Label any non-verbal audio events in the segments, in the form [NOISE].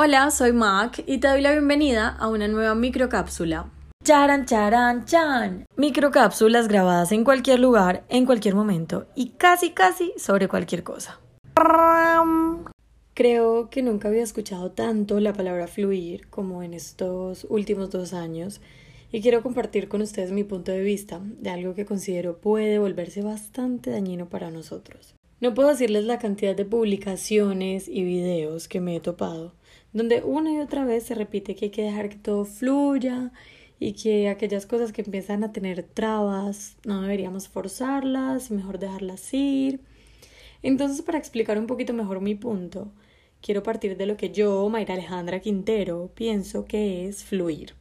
Hola, soy Mac y te doy la bienvenida a una nueva microcápsula. Charan, charan, chan. Microcápsulas grabadas en cualquier lugar, en cualquier momento y casi, casi sobre cualquier cosa. Creo que nunca había escuchado tanto la palabra fluir como en estos últimos dos años y quiero compartir con ustedes mi punto de vista de algo que considero puede volverse bastante dañino para nosotros. No puedo decirles la cantidad de publicaciones y videos que me he topado, donde una y otra vez se repite que hay que dejar que todo fluya y que aquellas cosas que empiezan a tener trabas no deberíamos forzarlas y mejor dejarlas ir. Entonces, para explicar un poquito mejor mi punto, quiero partir de lo que yo, Mayra Alejandra Quintero, pienso que es fluir.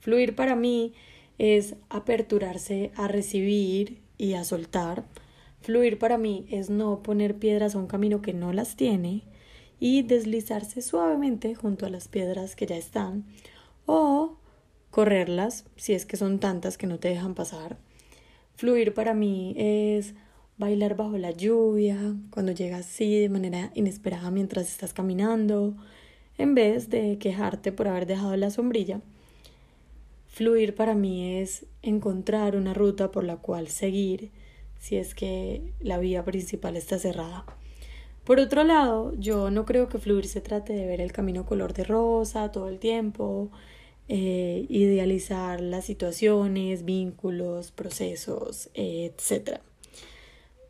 Fluir para mí es aperturarse a recibir y a soltar. Fluir para mí es no poner piedras a un camino que no las tiene y deslizarse suavemente junto a las piedras que ya están o correrlas si es que son tantas que no te dejan pasar. Fluir para mí es bailar bajo la lluvia, cuando llega así de manera inesperada mientras estás caminando, en vez de quejarte por haber dejado la sombrilla Fluir para mí es encontrar una ruta por la cual seguir si es que la vía principal está cerrada. Por otro lado, yo no creo que fluir se trate de ver el camino color de rosa todo el tiempo, eh, idealizar las situaciones, vínculos, procesos, etc.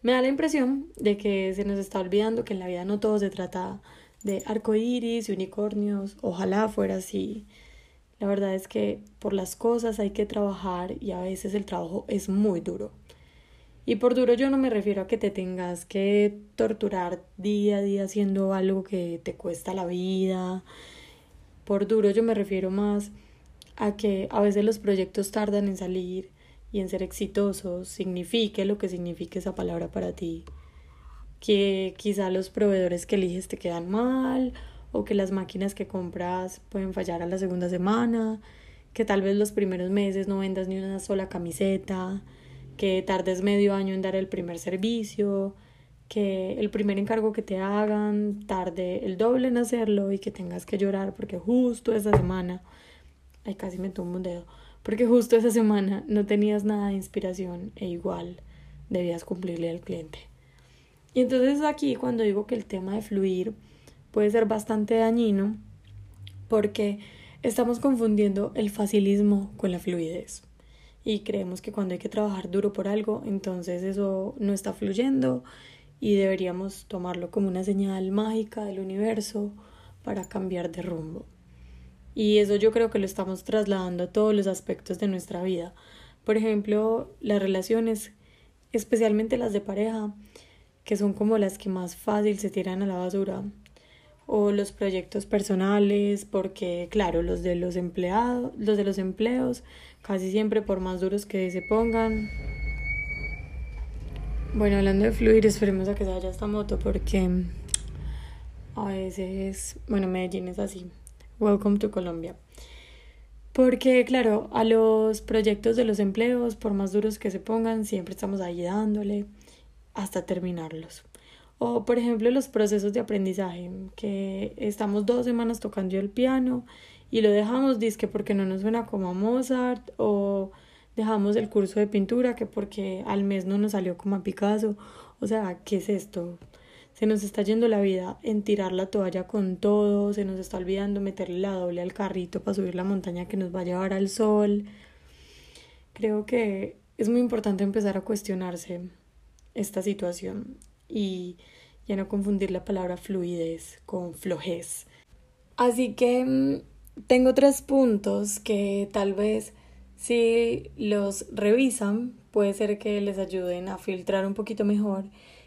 Me da la impresión de que se nos está olvidando que en la vida no todo se trata de arcoíris y unicornios. Ojalá fuera así. La verdad es que por las cosas hay que trabajar y a veces el trabajo es muy duro. Y por duro yo no me refiero a que te tengas que torturar día a día haciendo algo que te cuesta la vida. Por duro yo me refiero más a que a veces los proyectos tardan en salir y en ser exitosos, signifique lo que signifique esa palabra para ti. Que quizá los proveedores que eliges te quedan mal o que las máquinas que compras pueden fallar a la segunda semana, que tal vez los primeros meses no vendas ni una sola camiseta, que tardes medio año en dar el primer servicio, que el primer encargo que te hagan tarde el doble en hacerlo y que tengas que llorar porque justo esa semana, ay casi me tumbo un dedo, porque justo esa semana no tenías nada de inspiración e igual debías cumplirle al cliente. Y entonces aquí cuando digo que el tema de fluir puede ser bastante dañino porque estamos confundiendo el facilismo con la fluidez y creemos que cuando hay que trabajar duro por algo, entonces eso no está fluyendo y deberíamos tomarlo como una señal mágica del universo para cambiar de rumbo. Y eso yo creo que lo estamos trasladando a todos los aspectos de nuestra vida. Por ejemplo, las relaciones, especialmente las de pareja, que son como las que más fácil se tiran a la basura o los proyectos personales, porque claro, los de los empleados, los de los empleos, casi siempre por más duros que se pongan. Bueno, hablando de fluir, esperemos a que se vaya esta moto porque a veces, bueno, Medellín es así. Welcome to Colombia. Porque, claro, a los proyectos de los empleos, por más duros que se pongan, siempre estamos ahí dándole hasta terminarlos. O, por ejemplo, los procesos de aprendizaje, que estamos dos semanas tocando el piano y lo dejamos disque porque no nos suena como a Mozart, o dejamos el curso de pintura que porque al mes no nos salió como a Picasso. O sea, ¿qué es esto? Se nos está yendo la vida en tirar la toalla con todo, se nos está olvidando meterle la doble al carrito para subir la montaña que nos va a llevar al sol. Creo que es muy importante empezar a cuestionarse esta situación y ya no confundir la palabra fluidez con flojez. Así que mm, tengo tres puntos que tal vez si los revisan puede ser que les ayuden a filtrar un poquito mejor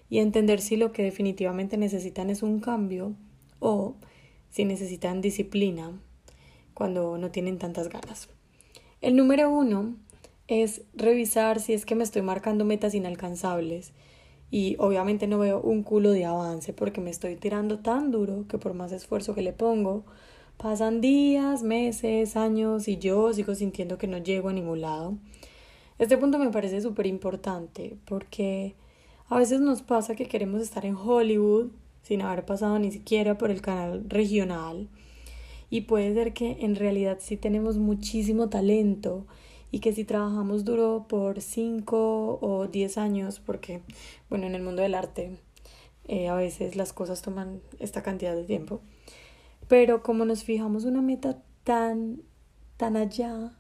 y entender si lo que definitivamente necesitan es un cambio o si necesitan disciplina cuando no tienen tantas ganas. El número uno es revisar si es que me estoy marcando metas inalcanzables y obviamente no veo un culo de avance porque me estoy tirando tan duro que por más esfuerzo que le pongo, pasan días, meses, años y yo sigo sintiendo que no llego a ningún lado. Este punto me parece súper importante porque a veces nos pasa que queremos estar en Hollywood sin haber pasado ni siquiera por el canal regional. Y puede ser que en realidad sí tenemos muchísimo talento y que si trabajamos duro por 5 o 10 años, porque bueno, en el mundo del arte eh, a veces las cosas toman esta cantidad de tiempo, pero como nos fijamos una meta tan, tan allá,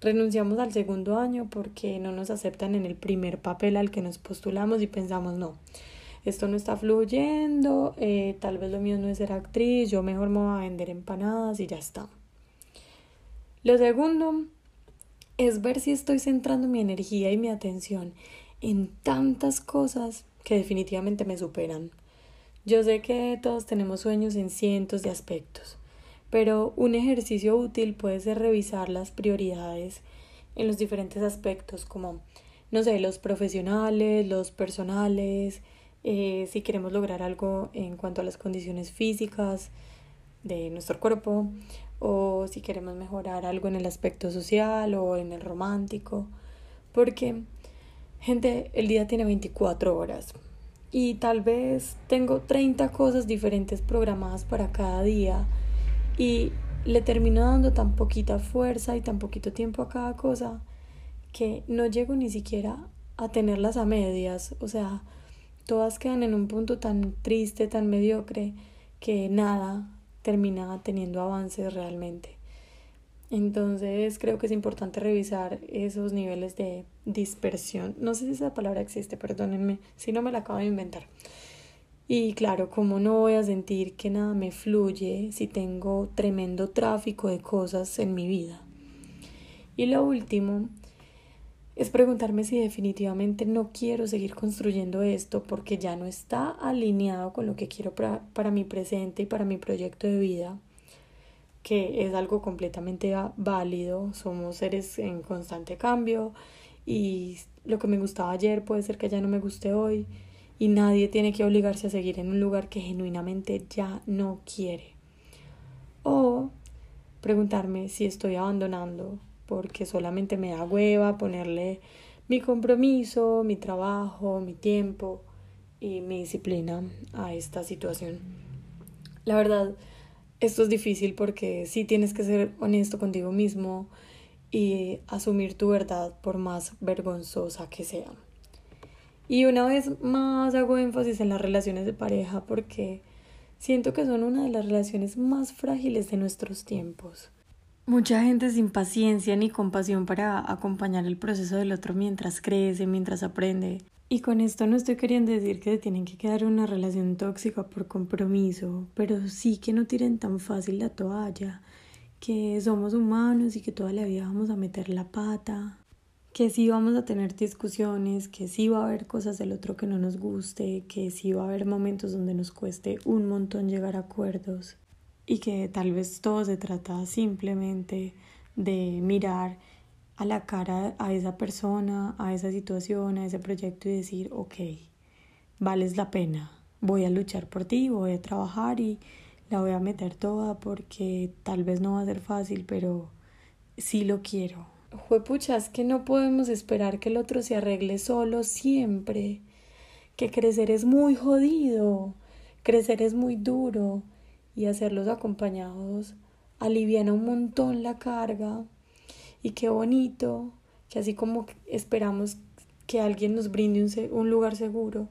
renunciamos al segundo año porque no nos aceptan en el primer papel al que nos postulamos y pensamos, no, esto no está fluyendo, eh, tal vez lo mío no es ser actriz, yo mejor me voy a vender empanadas y ya está. Lo segundo es ver si estoy centrando mi energía y mi atención en tantas cosas que definitivamente me superan. Yo sé que todos tenemos sueños en cientos de aspectos, pero un ejercicio útil puede ser revisar las prioridades en los diferentes aspectos, como, no sé, los profesionales, los personales, eh, si queremos lograr algo en cuanto a las condiciones físicas de nuestro cuerpo, o si queremos mejorar algo en el aspecto social o en el romántico, porque, gente, el día tiene 24 horas y tal vez tengo 30 cosas diferentes programadas para cada día y le termino dando tan poquita fuerza y tan poquito tiempo a cada cosa que no llego ni siquiera a tenerlas a medias, o sea, todas quedan en un punto tan triste, tan mediocre, que nada termina teniendo avances realmente. Entonces creo que es importante revisar esos niveles de dispersión. No sé si esa palabra existe, perdónenme, si no me la acabo de inventar. Y claro, como no voy a sentir que nada me fluye si tengo tremendo tráfico de cosas en mi vida. Y lo último es preguntarme si definitivamente no quiero seguir construyendo esto porque ya no está alineado con lo que quiero para, para mi presente y para mi proyecto de vida, que es algo completamente válido, somos seres en constante cambio y lo que me gustaba ayer puede ser que ya no me guste hoy y nadie tiene que obligarse a seguir en un lugar que genuinamente ya no quiere. O preguntarme si estoy abandonando porque solamente me da hueva ponerle mi compromiso, mi trabajo, mi tiempo y mi disciplina a esta situación. La verdad, esto es difícil porque sí tienes que ser honesto contigo mismo y asumir tu verdad por más vergonzosa que sea. Y una vez más hago énfasis en las relaciones de pareja porque siento que son una de las relaciones más frágiles de nuestros tiempos. Mucha gente sin paciencia ni compasión para acompañar el proceso del otro mientras crece, mientras aprende. Y con esto no estoy queriendo decir que tienen que quedar una relación tóxica por compromiso, pero sí que no tiren tan fácil la toalla, que somos humanos y que toda la vida vamos a meter la pata que sí vamos a tener discusiones, que sí va a haber cosas del otro que no nos guste, que sí va a haber momentos donde nos cueste un montón llegar a acuerdos y que tal vez todo se trata simplemente de mirar a la cara a esa persona, a esa situación, a ese proyecto y decir, ok, vales la pena, voy a luchar por ti, voy a trabajar y la voy a meter toda porque tal vez no va a ser fácil, pero sí lo quiero, juepucha, es que no podemos esperar que el otro se arregle solo siempre. Que crecer es muy jodido, crecer es muy duro y hacerlos acompañados aliviana un montón la carga. Y qué bonito que así como esperamos que alguien nos brinde un, un lugar seguro,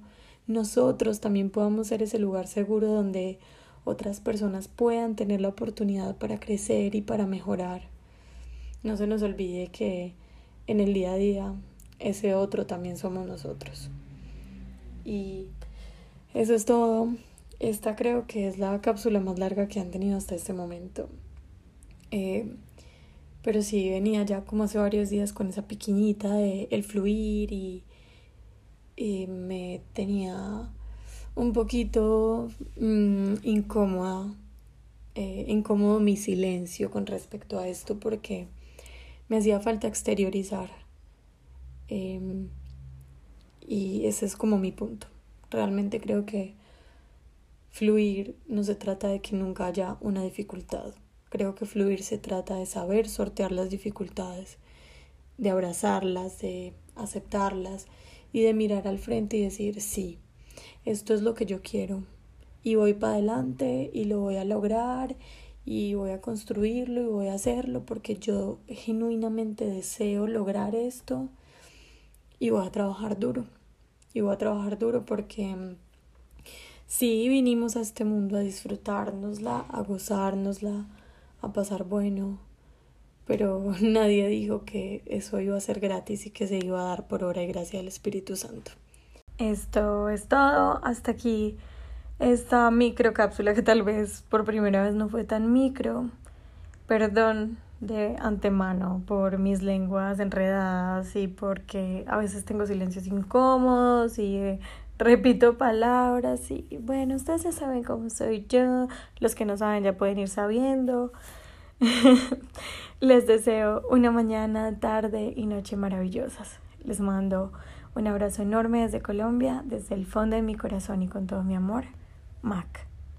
nosotros también podamos ser ese lugar seguro donde otras personas puedan tener la oportunidad para crecer y para mejorar. No se nos olvide que en el día a día ese otro también somos nosotros. Y eso es todo. Esta creo que es la cápsula más larga que han tenido hasta este momento. Eh, pero sí, venía ya como hace varios días con esa piquiñita de el fluir y, me tenía un poquito mm, incómoda, eh, incómodo mi silencio con respecto a esto porque me hacía falta exteriorizar. Em, y ese es como mi punto. Realmente creo que fluir no se trata de que nunca haya una dificultad. Creo que fluir se trata de saber sortear las dificultades, de abrazarlas, de aceptarlas y de mirar al frente y decir, sí, esto es lo que yo quiero, y voy para adelante y lo voy a lograr y voy a construirlo y voy a hacerlo porque yo genuinamente deseo lograr esto y voy a trabajar duro. Y voy a trabajar duro porque mm, sí vinimos a este mundo a disfrutárnosla, a gozárnosla, a pasar bueno, pero [LAUGHS] nadie dijo que eso iba a ser gratis y que se iba a dar por obra y gracia del Espíritu Santo. Esto es todo. Hasta aquí esta micro cápsula que tal vez por primera vez no fue tan micro. Perdón de antemano por mis lenguas enredadas y porque a veces tengo silencios incómodos y eh, repito palabras y bueno, ustedes ya saben cómo soy yo, los que no saben ya pueden ir sabiendo. [LAUGHS] Les deseo una mañana, tarde y noche maravillosas. Les mando un abrazo enorme desde Colombia, desde el fondo de mi corazón y con todo mi amor. Mac.